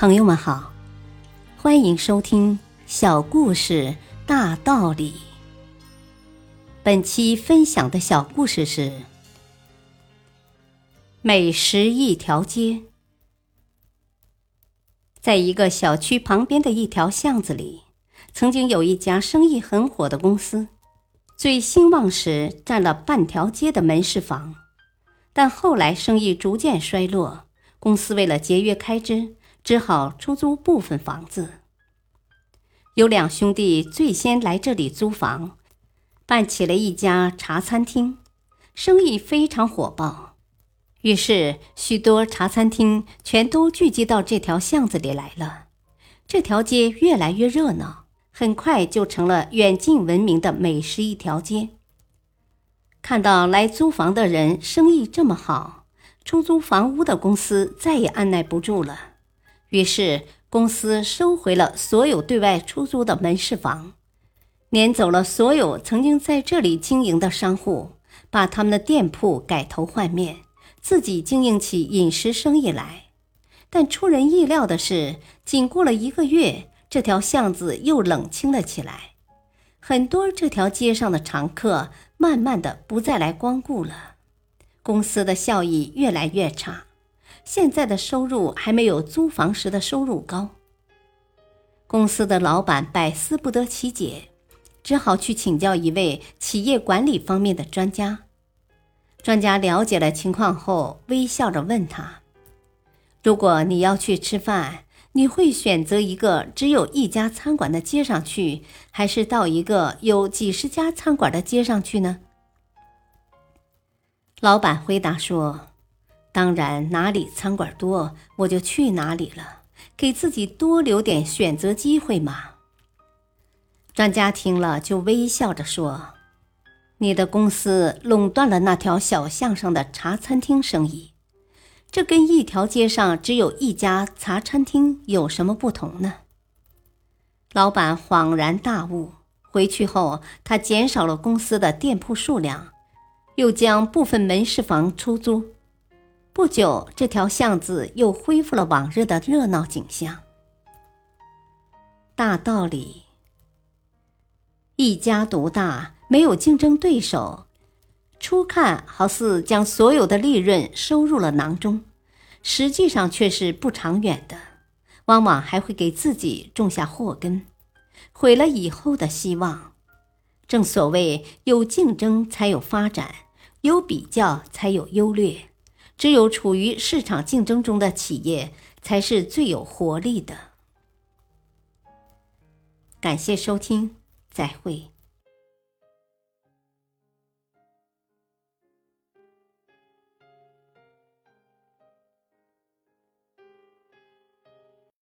朋友们好，欢迎收听《小故事大道理》。本期分享的小故事是：美食一条街。在一个小区旁边的一条巷子里，曾经有一家生意很火的公司，最兴旺时占了半条街的门市房，但后来生意逐渐衰落，公司为了节约开支。只好出租部分房子。有两兄弟最先来这里租房，办起了一家茶餐厅，生意非常火爆。于是，许多茶餐厅全都聚集到这条巷子里来了。这条街越来越热闹，很快就成了远近闻名的美食一条街。看到来租房的人生意这么好，出租房屋的公司再也按耐不住了。于是，公司收回了所有对外出租的门市房，撵走了所有曾经在这里经营的商户，把他们的店铺改头换面，自己经营起饮食生意来。但出人意料的是，仅过了一个月，这条巷子又冷清了起来，很多这条街上的常客慢慢的不再来光顾了，公司的效益越来越差。现在的收入还没有租房时的收入高。公司的老板百思不得其解，只好去请教一位企业管理方面的专家。专家了解了情况后，微笑着问他：“如果你要去吃饭，你会选择一个只有一家餐馆的街上去，还是到一个有几十家餐馆的街上去呢？”老板回答说。当然，哪里餐馆多，我就去哪里了，给自己多留点选择机会嘛。专家听了，就微笑着说：“你的公司垄断了那条小巷上的茶餐厅生意，这跟一条街上只有一家茶餐厅有什么不同呢？”老板恍然大悟，回去后，他减少了公司的店铺数量，又将部分门市房出租。不久，这条巷子又恢复了往日的热闹景象。大道理：一家独大，没有竞争对手，初看好似将所有的利润收入了囊中，实际上却是不长远的，往往还会给自己种下祸根，毁了以后的希望。正所谓，有竞争才有发展，有比较才有优劣。只有处于市场竞争中的企业才是最有活力的。感谢收听，再会。